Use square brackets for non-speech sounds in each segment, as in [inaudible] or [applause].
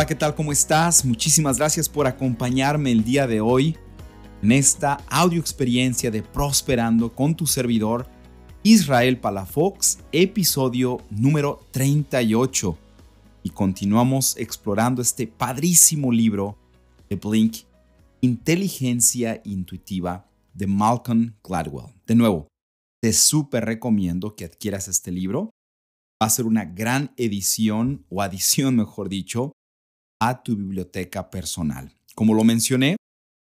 Hola, ¿qué tal? ¿Cómo estás? Muchísimas gracias por acompañarme el día de hoy en esta audio experiencia de Prosperando con tu servidor Israel Palafox, episodio número 38. Y continuamos explorando este padrísimo libro de Blink, Inteligencia Intuitiva de Malcolm Gladwell. De nuevo, te súper recomiendo que adquieras este libro. Va a ser una gran edición o adición, mejor dicho, a tu biblioteca personal. Como lo mencioné,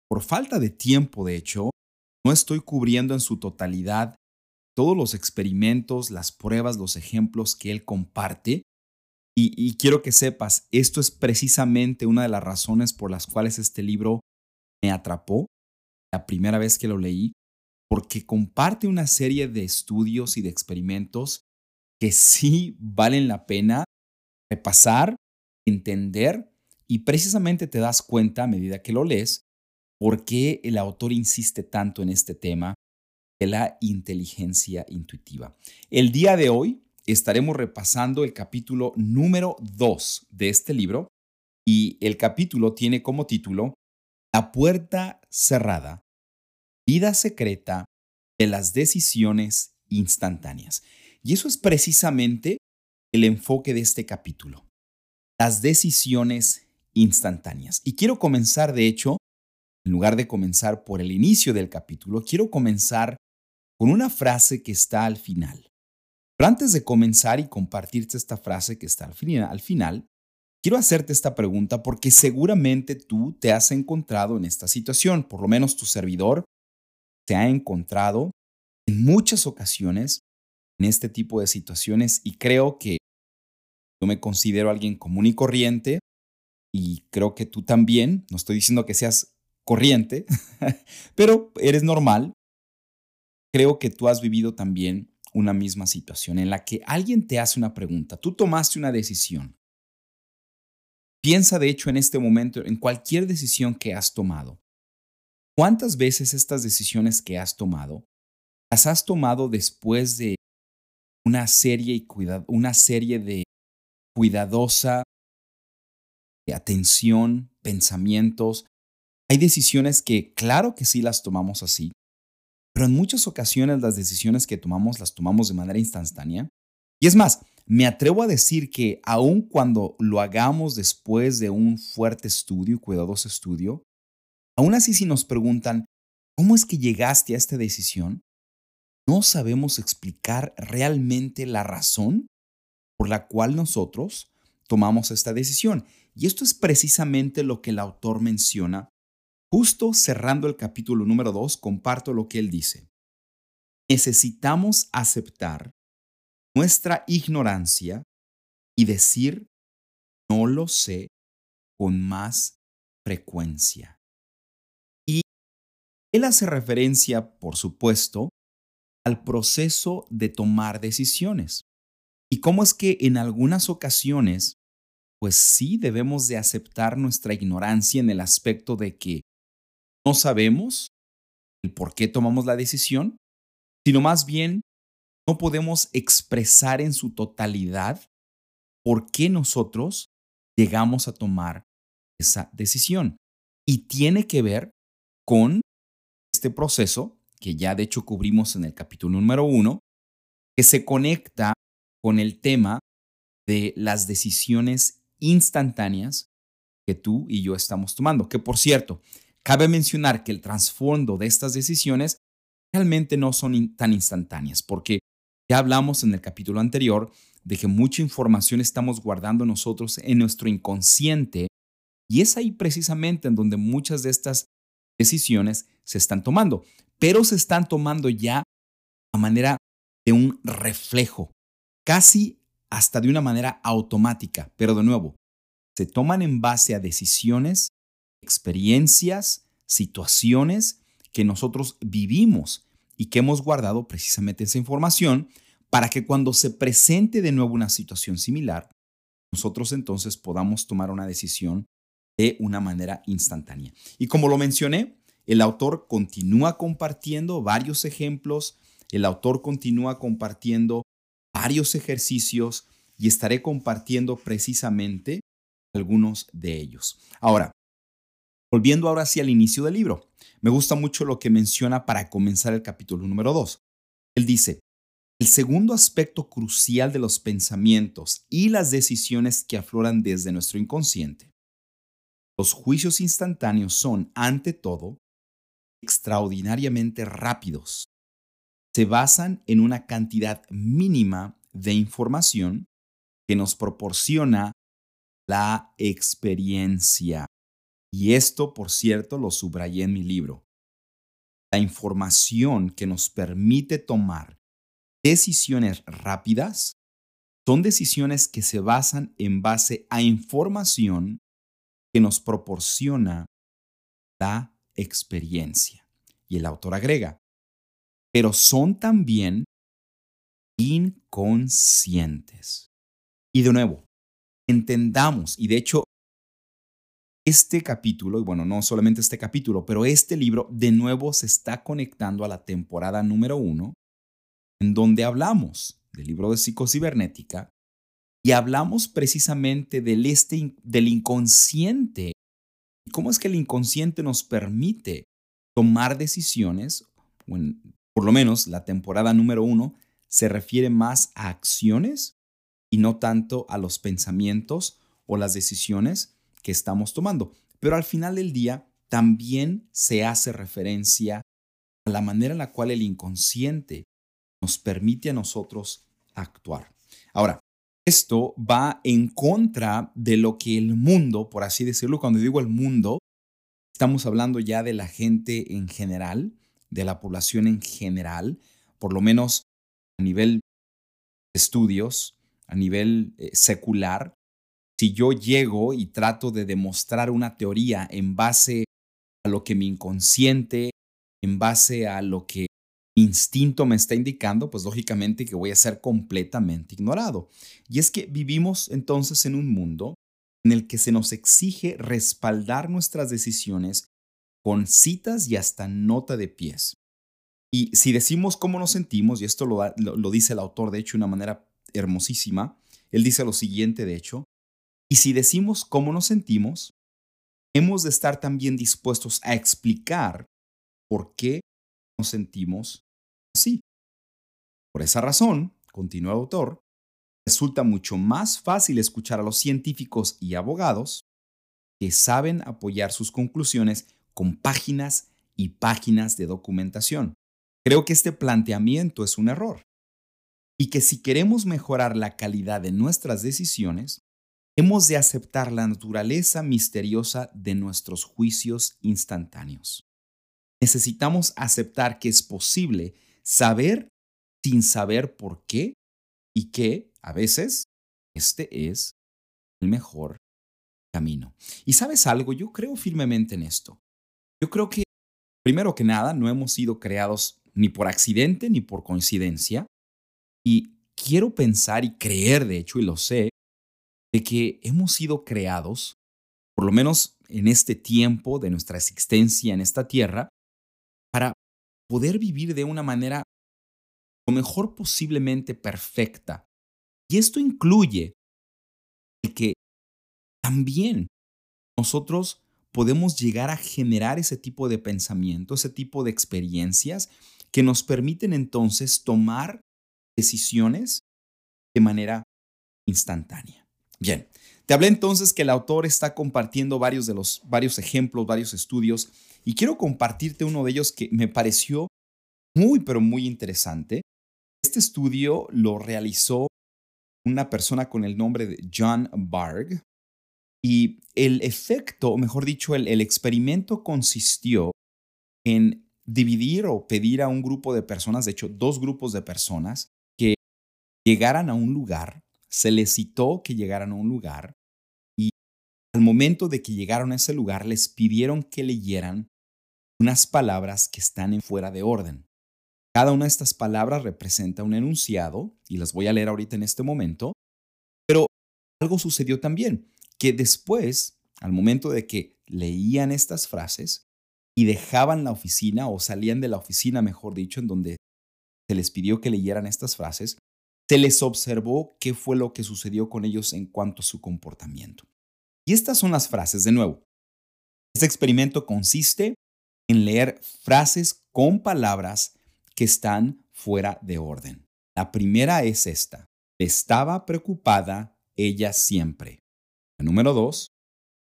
por falta de tiempo, de hecho, no estoy cubriendo en su totalidad todos los experimentos, las pruebas, los ejemplos que él comparte. Y, quiero que sepas, esto es precisamente una de las razones por las cuales este libro me atrapó la primera vez que lo leí, porque comparte una serie de estudios y de experimentos que sí valen la pena repasar, entender y precisamente te das cuenta a medida que lo lees por qué el autor insiste tanto en este tema de la inteligencia intuitiva. El día de hoy estaremos repasando el capítulo número 2 de este libro y el capítulo tiene como título La puerta cerrada, vida secreta de las decisiones instantáneas. Y eso es precisamente el enfoque de este capítulo, las decisiones instantáneas. Y quiero comenzar, de hecho, en lugar de comenzar por el inicio del capítulo, quiero comenzar con una frase que está al final. Pero antes de comenzar y compartirte esta frase que está al final, al final, quiero hacerte esta pregunta porque seguramente tú te has encontrado en esta situación, por lo menos tu servidor se ha encontrado en muchas ocasiones en este tipo de situaciones y creo que yo me considero alguien común y corriente y creo que tú también, no estoy diciendo que seas corriente, [laughs] pero eres normal. Creo que tú has vivido también una misma situación en la que alguien te hace una pregunta, tú tomaste una decisión. Piensa de hecho en este momento en cualquier decisión que has tomado. ¿Cuántas veces estas decisiones que has tomado las has tomado después de una serie, y una serie de cuidadosa atención, pensamientos? Hay decisiones que claro que sí las tomamos así, pero en muchas ocasiones las decisiones que tomamos las tomamos de manera instantánea. Y es más, me atrevo a decir que aun cuando lo hagamos después de un fuerte estudio, cuidadoso estudio, Aún así, si nos preguntan, ¿cómo es que llegaste a esta decisión? No sabemos explicar realmente la razón por la cual nosotros tomamos esta decisión. Y esto es precisamente lo que el autor menciona. Justo cerrando el capítulo número 2, comparto lo que él dice. Necesitamos aceptar nuestra ignorancia y decir, no lo sé, con más frecuencia. Él hace referencia, por supuesto, al proceso de tomar decisiones. Y cómo es que en algunas ocasiones, pues sí debemos de aceptar nuestra ignorancia en el aspecto de que no sabemos el por qué tomamos la decisión, sino más bien no podemos expresar en su totalidad por qué nosotros llegamos a tomar esa decisión. Y tiene que ver con este proceso, que ya de hecho cubrimos en el capítulo número uno, que se conecta con el tema de las decisiones instantáneas que tú y yo estamos tomando. Que por cierto, cabe mencionar que el trasfondo de estas decisiones realmente no son tan instantáneas, porque ya hablamos en el capítulo anterior de que mucha información estamos guardando nosotros en nuestro inconsciente y es ahí precisamente en donde muchas de estas decisiones se están tomando, pero se están tomando ya a manera de un reflejo, casi hasta de una manera automática, pero de nuevo, se toman en base a decisiones, experiencias, situaciones que nosotros vivimos y que hemos guardado precisamente esa información para que cuando se presente de nuevo una situación similar, nosotros entonces podamos tomar una decisión de una manera instantánea. Y como lo mencioné, el autor continúa compartiendo varios ejemplos, el autor continúa compartiendo varios ejercicios y estaré compartiendo precisamente algunos de ellos. Ahora, volviendo ahora hacia el inicio del libro, me gusta mucho lo que menciona para comenzar el capítulo número 2. Él dice, el segundo aspecto crucial de los pensamientos y las decisiones que afloran desde nuestro inconsciente. Los juicios instantáneos son, ante todo, extraordinariamente rápidos. Se basan en una cantidad mínima de información que nos proporciona la experiencia. Y esto, por cierto, lo subrayé en mi libro. La información que nos permite tomar decisiones rápidas son decisiones que se basan en base a información que nos proporciona la experiencia. Y el autor agrega, pero son también inconscientes. Y de nuevo, entendamos, y de hecho, este capítulo, y bueno, no solamente este capítulo, pero este libro de nuevo se está conectando a la temporada número uno, en donde hablamos del libro de psicocibernética y hablamos precisamente del, este, del inconsciente cómo es que el inconsciente nos permite tomar decisiones, por lo menos la temporada número uno se refiere más a acciones y no tanto a los pensamientos o las decisiones que estamos tomando. Pero al final del día también se hace referencia a la manera en la cual el inconsciente nos permite a nosotros actuar. Ahora, esto va en contra de lo que el mundo, por así decirlo, cuando digo el mundo, estamos hablando ya de la gente en general, de la población en general, por lo menos a nivel de estudios, a nivel eh, secular. Si yo llego y trato de demostrar una teoría en base a lo que mi inconsciente, en base a lo que instinto me está indicando, pues lógicamente que voy a ser completamente ignorado. Y es que vivimos entonces en un mundo en el que se nos exige respaldar nuestras decisiones con citas y hasta nota de pies. Y si decimos cómo nos sentimos, y esto lo, dice el autor de hecho de una manera hermosísima, él dice lo siguiente de hecho, y si decimos cómo nos sentimos, hemos de estar también dispuestos a explicar por qué nos sentimos así. Por esa razón, continúa el autor, resulta mucho más fácil escuchar a los científicos y abogados que saben apoyar sus conclusiones con páginas y páginas de documentación. Creo que este planteamiento es un error y que si queremos mejorar la calidad de nuestras decisiones, hemos de aceptar la naturaleza misteriosa de nuestros juicios instantáneos. Necesitamos aceptar que es posible saber sin saber por qué y que a veces este es el mejor camino. Y sabes algo, yo creo firmemente en esto. Yo creo que, primero que nada, no hemos sido creados ni por accidente ni por coincidencia. Y quiero pensar y creer, de hecho, y lo sé, de que hemos sido creados, por lo menos en este tiempo de nuestra existencia en esta tierra, para poder vivir de una manera lo mejor posiblemente perfecta. Y esto incluye que también nosotros podemos llegar a generar ese tipo de pensamiento, ese tipo de experiencias que nos permiten entonces tomar decisiones de manera instantánea. Bien, te hablé entonces que el autor está compartiendo varios de los varios ejemplos, varios estudios y quiero compartirte uno de ellos que me pareció muy, pero muy interesante. Este estudio lo realizó una persona con el nombre de John Barg y el efecto, o mejor dicho, el, experimento consistió en dividir o pedir a un grupo de personas, de hecho, dos grupos de personas, que llegaran a un lugar, se les citó que llegaran a un lugar y al momento de que llegaron a ese lugar les pidieron que leyeran unas palabras que están en fuera de orden. Cada una de estas palabras representa un enunciado y las voy a leer ahorita en este momento, pero algo sucedió también, que después, al momento de que leían estas frases y dejaban la oficina o salían de la oficina, mejor dicho, en donde se les pidió que leyeran estas frases, se les observó qué fue lo que sucedió con ellos en cuanto a su comportamiento. Y estas son las frases de nuevo. Este experimento consiste en leer frases con palabras que están fuera de orden. La primera es esta. Estaba preocupada ella siempre. La número dos.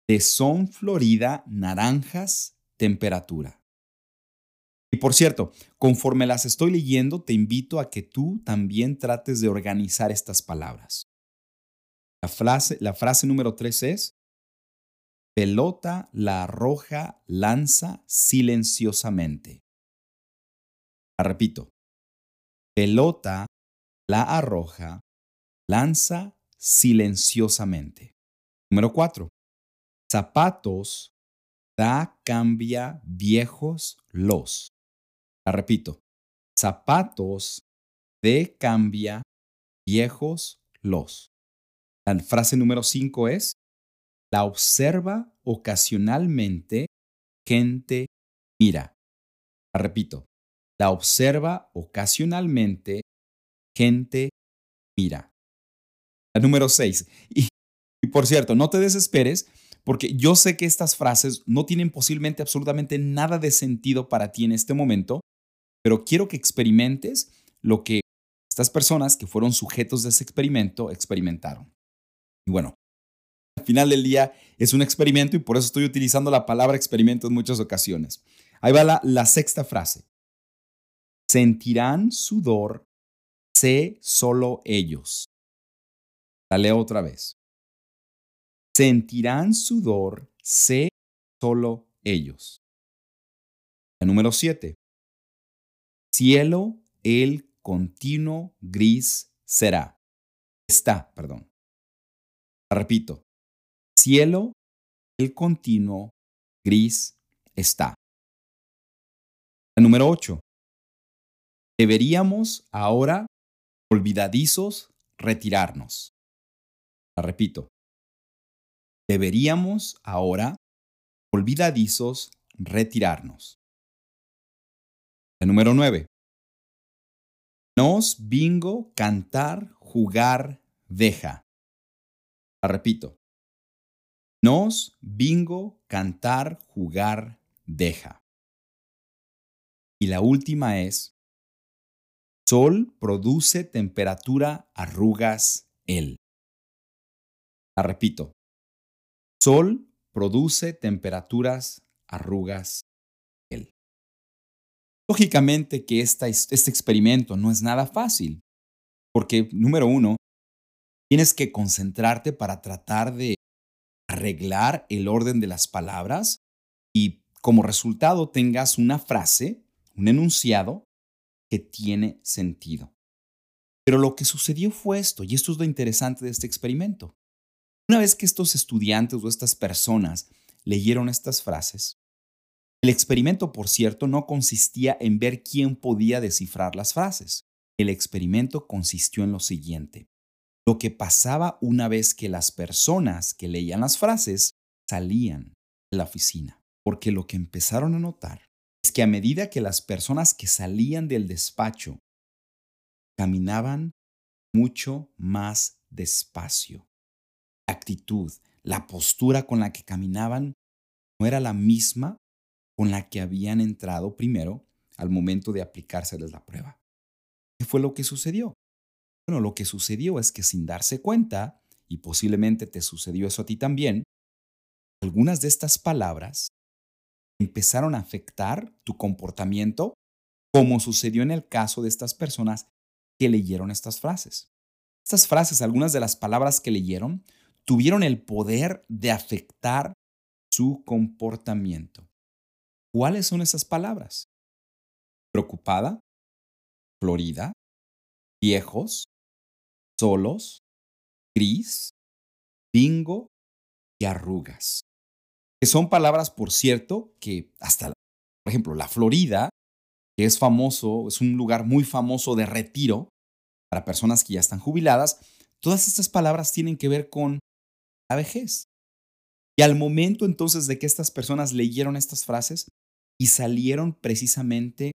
De son florida naranjas temperatura. Y por cierto, conforme las estoy leyendo, te invito a que tú también trates de organizar estas palabras. La frase, la frase número tres es, pelota la arroja lanza silenciosamente. La repito, pelota la arroja lanza silenciosamente. Número cuatro, zapatos da cambia viejos los. La repito, zapatos de cambia viejos los. La frase número 5 es, la observa ocasionalmente gente mira. La repito, la observa ocasionalmente gente mira. La número 6. Y, y por cierto, no te desesperes porque yo sé que estas frases no tienen posiblemente absolutamente nada de sentido para ti en este momento, pero quiero que experimentes lo que estas personas que fueron sujetos de ese experimento experimentaron. Y bueno, al final del día es un experimento y por eso estoy utilizando la palabra experimento en muchas ocasiones. Ahí va la, sexta frase. Sentirán sudor, sé solo ellos. La leo otra vez. Sentirán sudor, sé solo ellos. La número siete cielo el continuo gris será. Está, perdón. Repito, cielo el continuo gris está. La número 8. Deberíamos ahora, olvidadizos, retirarnos. La repito. Deberíamos ahora, olvidadizos, retirarnos. La número 9. Nos bingo, cantar, jugar, deja. La repito. Nos bingo, cantar, jugar, deja. Y la última es, Sol produce temperatura, arrugas, él. La repito. Sol produce temperaturas, arrugas, Lógicamente que este experimento no es nada fácil, porque número uno, tienes que concentrarte para tratar de arreglar el orden de las palabras y como resultado tengas una frase, un enunciado que tiene sentido. Pero lo que sucedió fue esto, y esto es lo interesante de este experimento. Una vez que estos estudiantes o estas personas leyeron estas frases, el experimento, por cierto, no consistía en ver quién podía descifrar las frases. El experimento consistió en lo siguiente. Lo que pasaba una vez que las personas que leían las frases salían de la oficina. Porque lo que empezaron a notar es que a medida que las personas que salían del despacho caminaban mucho más despacio. Actitud, la postura con la que caminaban no era la misma con la que habían entrado primero al momento de aplicárseles la prueba. ¿Qué fue lo que sucedió? Bueno, lo que sucedió es que sin darse cuenta, y posiblemente te sucedió eso a ti también, algunas de estas palabras empezaron a afectar tu comportamiento, como sucedió en el caso de estas personas que leyeron estas frases. Estas frases, algunas de las palabras que leyeron, tuvieron el poder de afectar su comportamiento. ¿Cuáles son esas palabras? Preocupada, florida, viejos, solos, gris, bingo y arrugas. Que son palabras, por cierto, que hasta, por ejemplo, la Florida, que es famoso, es un lugar muy famoso de retiro para personas que ya están jubiladas, todas estas palabras tienen que ver con la vejez. Y al momento entonces de que estas personas leyeron estas frases y salieron precisamente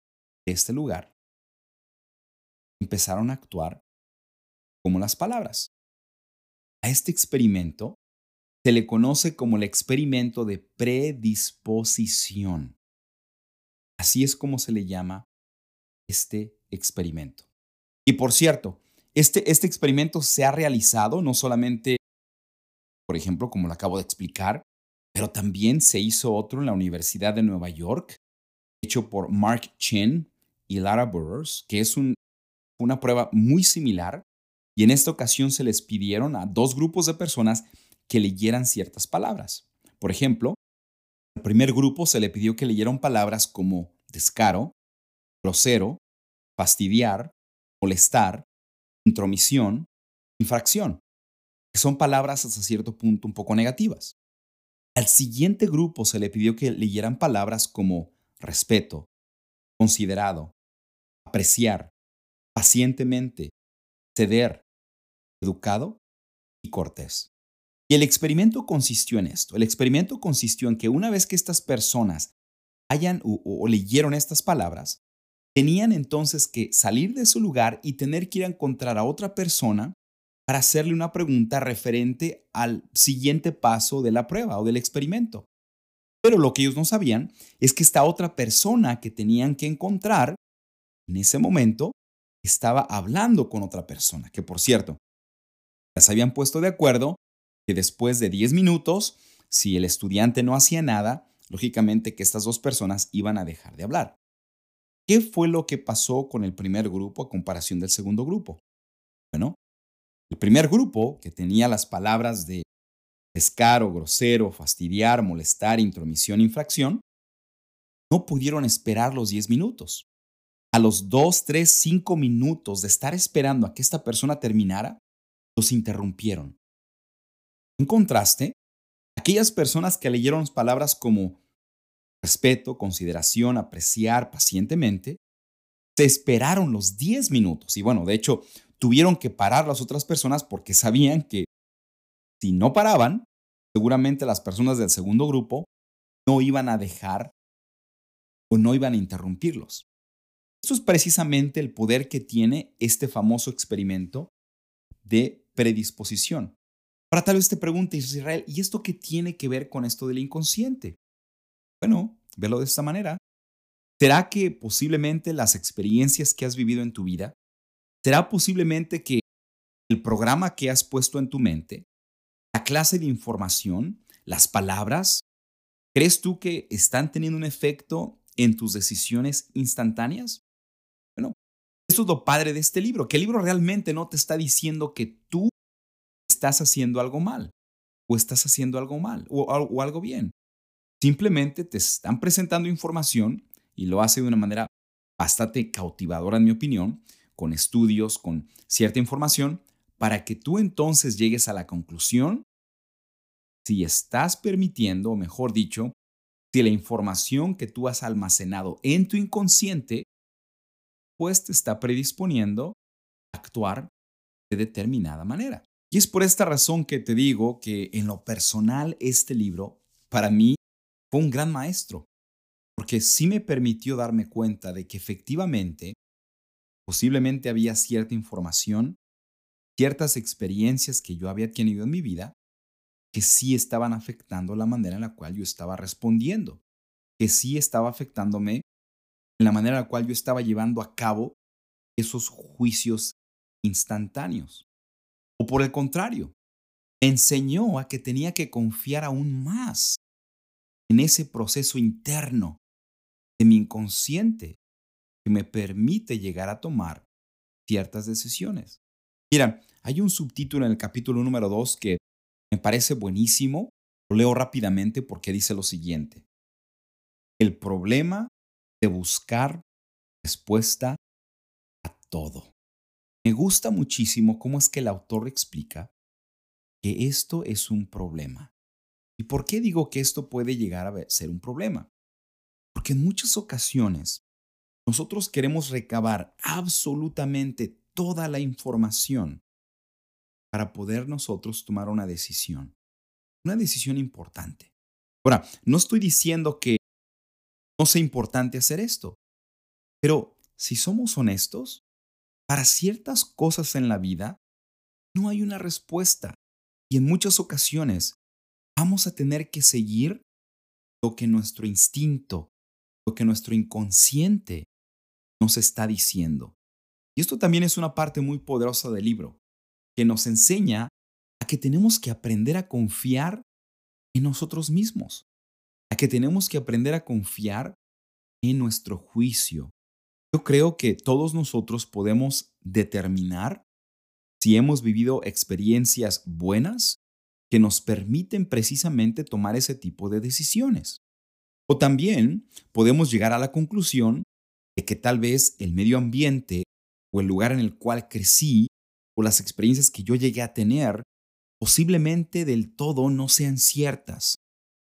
de este lugar, empezaron a actuar como las palabras. A este experimento se le conoce como el experimento de predisposición. Así es como se le llama este experimento. Y por cierto, este, este experimento se ha realizado no solamente, por ejemplo, como lo acabo de explicar, pero también se hizo otro en la Universidad de Nueva York, hecho por Mark Chen y Lara Burrows, que es una prueba muy similar. Y en esta ocasión se les pidieron a dos grupos de personas que leyeran ciertas palabras. Por ejemplo, al primer grupo se le pidió que leyeran palabras como descaro, grosero, fastidiar, molestar, intromisión, infracción, que son palabras hasta cierto punto un poco negativas. Al siguiente grupo se le pidió que leyeran palabras como respeto, considerado, apreciar, pacientemente, ceder, educado y cortés. Y el experimento consistió en esto. El experimento consistió en que una vez que estas personas hayan o, leyeron estas palabras, tenían entonces que salir de su lugar y tener que ir a encontrar a otra persona para hacerle una pregunta referente al siguiente paso de la prueba o del experimento. Pero lo que ellos no sabían es que esta otra persona que tenían que encontrar en ese momento estaba hablando con otra persona, que por cierto, las habían puesto de acuerdo que después de 10 minutos, si el estudiante no hacía nada, lógicamente que estas dos personas iban a dejar de hablar. ¿Qué fue lo que pasó con el primer grupo a comparación del segundo grupo? Bueno, el primer grupo, que tenía las palabras de descaro, grosero, fastidiar, molestar, intromisión, infracción, no pudieron esperar los 10 minutos. A los 2, 3, 5 minutos de estar esperando a que esta persona terminara, los interrumpieron. En contraste, aquellas personas que leyeron palabras como respeto, consideración, apreciar pacientemente, se esperaron los 10 minutos y bueno, de hecho, tuvieron que parar las otras personas porque sabían que si no paraban, seguramente las personas del segundo grupo no iban a dejar o no iban a interrumpirlos. Esto es precisamente el poder que tiene este famoso experimento de predisposición. Para tal vez te pregunte Israel, ¿y esto qué tiene que ver con esto del inconsciente? Bueno, velo de esta manera. ¿Será que posiblemente las experiencias que has vivido en tu vida ¿Será posiblemente que el programa que has puesto en tu mente, la clase de información, las palabras, crees tú que están teniendo un efecto en tus decisiones instantáneas? Bueno, eso es lo padre de este libro, que el libro realmente no te está diciendo que tú estás haciendo algo mal o estás haciendo algo mal o, o algo bien. Simplemente te están presentando información y lo hace de una manera bastante cautivadora, en mi opinión, con estudios, con cierta información, para que tú entonces llegues a la conclusión si estás permitiendo, o mejor dicho, si la información que tú has almacenado en tu inconsciente, pues te está predisponiendo a actuar de determinada manera. Y es por esta razón que te digo que en lo personal este libro, para mí, fue un gran maestro, porque sí me permitió darme cuenta de que efectivamente Posiblemente había cierta información, ciertas experiencias que yo había tenido en mi vida que sí estaban afectando la manera en la cual yo estaba respondiendo, que sí estaba afectándome en la manera en la cual yo estaba llevando a cabo esos juicios instantáneos. O por el contrario, enseñó a que tenía que confiar aún más en ese proceso interno de mi inconsciente que me permite llegar a tomar ciertas decisiones. Mira, hay un subtítulo en el capítulo número 2 que me parece buenísimo. Lo leo rápidamente porque dice lo siguiente. El problema de buscar respuesta a todo. Me gusta muchísimo cómo es que el autor explica que esto es un problema. ¿Y por qué digo que esto puede llegar a ser un problema? Porque en muchas ocasiones nosotros queremos recabar absolutamente toda la información para poder nosotros tomar una decisión, una decisión importante. Ahora, no estoy diciendo que no sea importante hacer esto, pero si somos honestos, para ciertas cosas en la vida no hay una respuesta y en muchas ocasiones vamos a tener que seguir lo que nuestro instinto, lo que nuestro inconsciente nos está diciendo. Y esto también es una parte muy poderosa del libro, que nos enseña a que tenemos que aprender a confiar en nosotros mismos, a que tenemos que aprender a confiar en nuestro juicio. Yo creo que todos nosotros podemos determinar si hemos vivido experiencias buenas que nos permiten precisamente tomar ese tipo de decisiones. O también podemos llegar a la conclusión de que tal vez el medio ambiente o el lugar en el cual crecí o las experiencias que yo llegué a tener posiblemente del todo no sean ciertas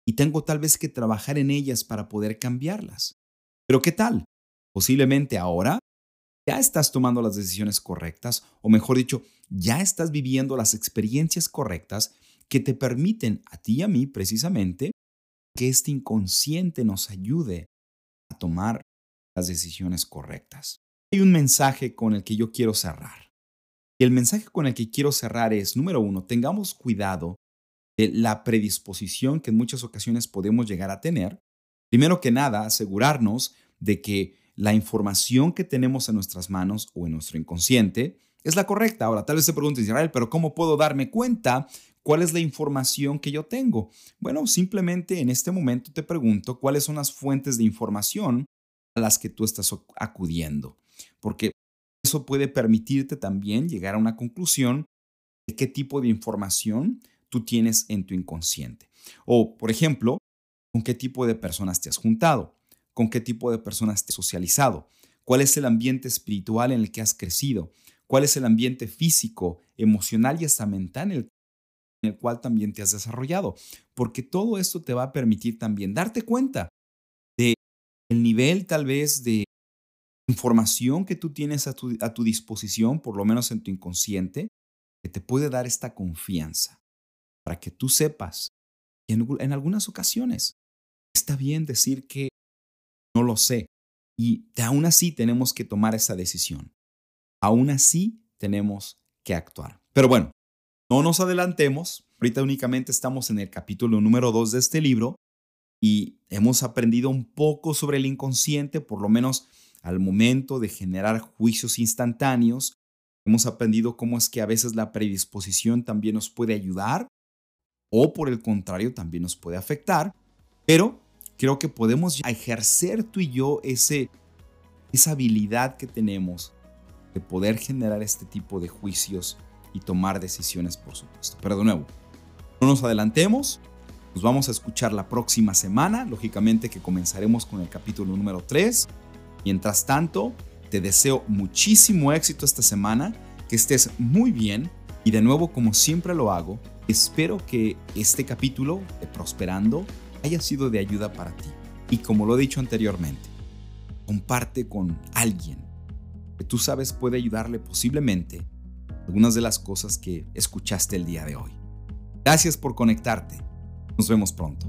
y tengo tal vez que trabajar en ellas para poder cambiarlas. Pero ¿qué tal? Posiblemente ahora ya estás tomando las decisiones correctas o mejor dicho, ya estás viviendo las experiencias correctas que te permiten a ti y a mí precisamente que este inconsciente nos ayude a tomar las decisiones correctas. Hay un mensaje con el que yo quiero cerrar. Y el mensaje con el que quiero cerrar es, número uno, tengamos cuidado de la predisposición que en muchas ocasiones podemos llegar a tener. Primero que nada, asegurarnos de que la información que tenemos en nuestras manos o en nuestro inconsciente es la correcta. Ahora, tal vez te preguntes, Israel, pero ¿cómo puedo darme cuenta cuál es la información que yo tengo? Bueno, simplemente en este momento te pregunto cuáles son las fuentes de información a las que tú estás acudiendo, porque eso puede permitirte también llegar a una conclusión de qué tipo de información tú tienes en tu inconsciente. O, por ejemplo, con qué tipo de personas te has juntado, con qué tipo de personas te has socializado, cuál es el ambiente espiritual en el que has crecido, cuál es el ambiente físico, emocional y hasta mental en el, cual también te has desarrollado, porque todo esto te va a permitir también darte cuenta el nivel tal vez de información que tú tienes a tu, a tu disposición, por lo menos en tu inconsciente, que te puede dar esta confianza para que tú sepas que en, algunas ocasiones está bien decir que no lo sé y aún así tenemos que tomar esa decisión aún así tenemos que actuar. Pero bueno, no nos adelantemos. Ahorita únicamente estamos en el capítulo número 2 de este libro y hemos aprendido un poco sobre el inconsciente, por lo menos al momento de generar juicios instantáneos. Hemos aprendido cómo es que a veces la predisposición también nos puede ayudar o por el contrario también nos puede afectar, pero creo que podemos ejercer tú y yo ese, esa habilidad que tenemos de poder generar este tipo de juicios y tomar decisiones, por supuesto. Pero de nuevo, no nos adelantemos, nos vamos a escuchar la próxima semana, lógicamente que comenzaremos con el capítulo número 3. Mientras tanto, te deseo muchísimo éxito esta semana, que estés muy bien y de nuevo, como siempre lo hago, espero que este capítulo de Prosperando haya sido de ayuda para ti. Y como lo he dicho anteriormente, comparte con alguien que tú sabes puede ayudarle posiblemente algunas de las cosas que escuchaste el día de hoy. Gracias por conectarte. Nos vemos pronto.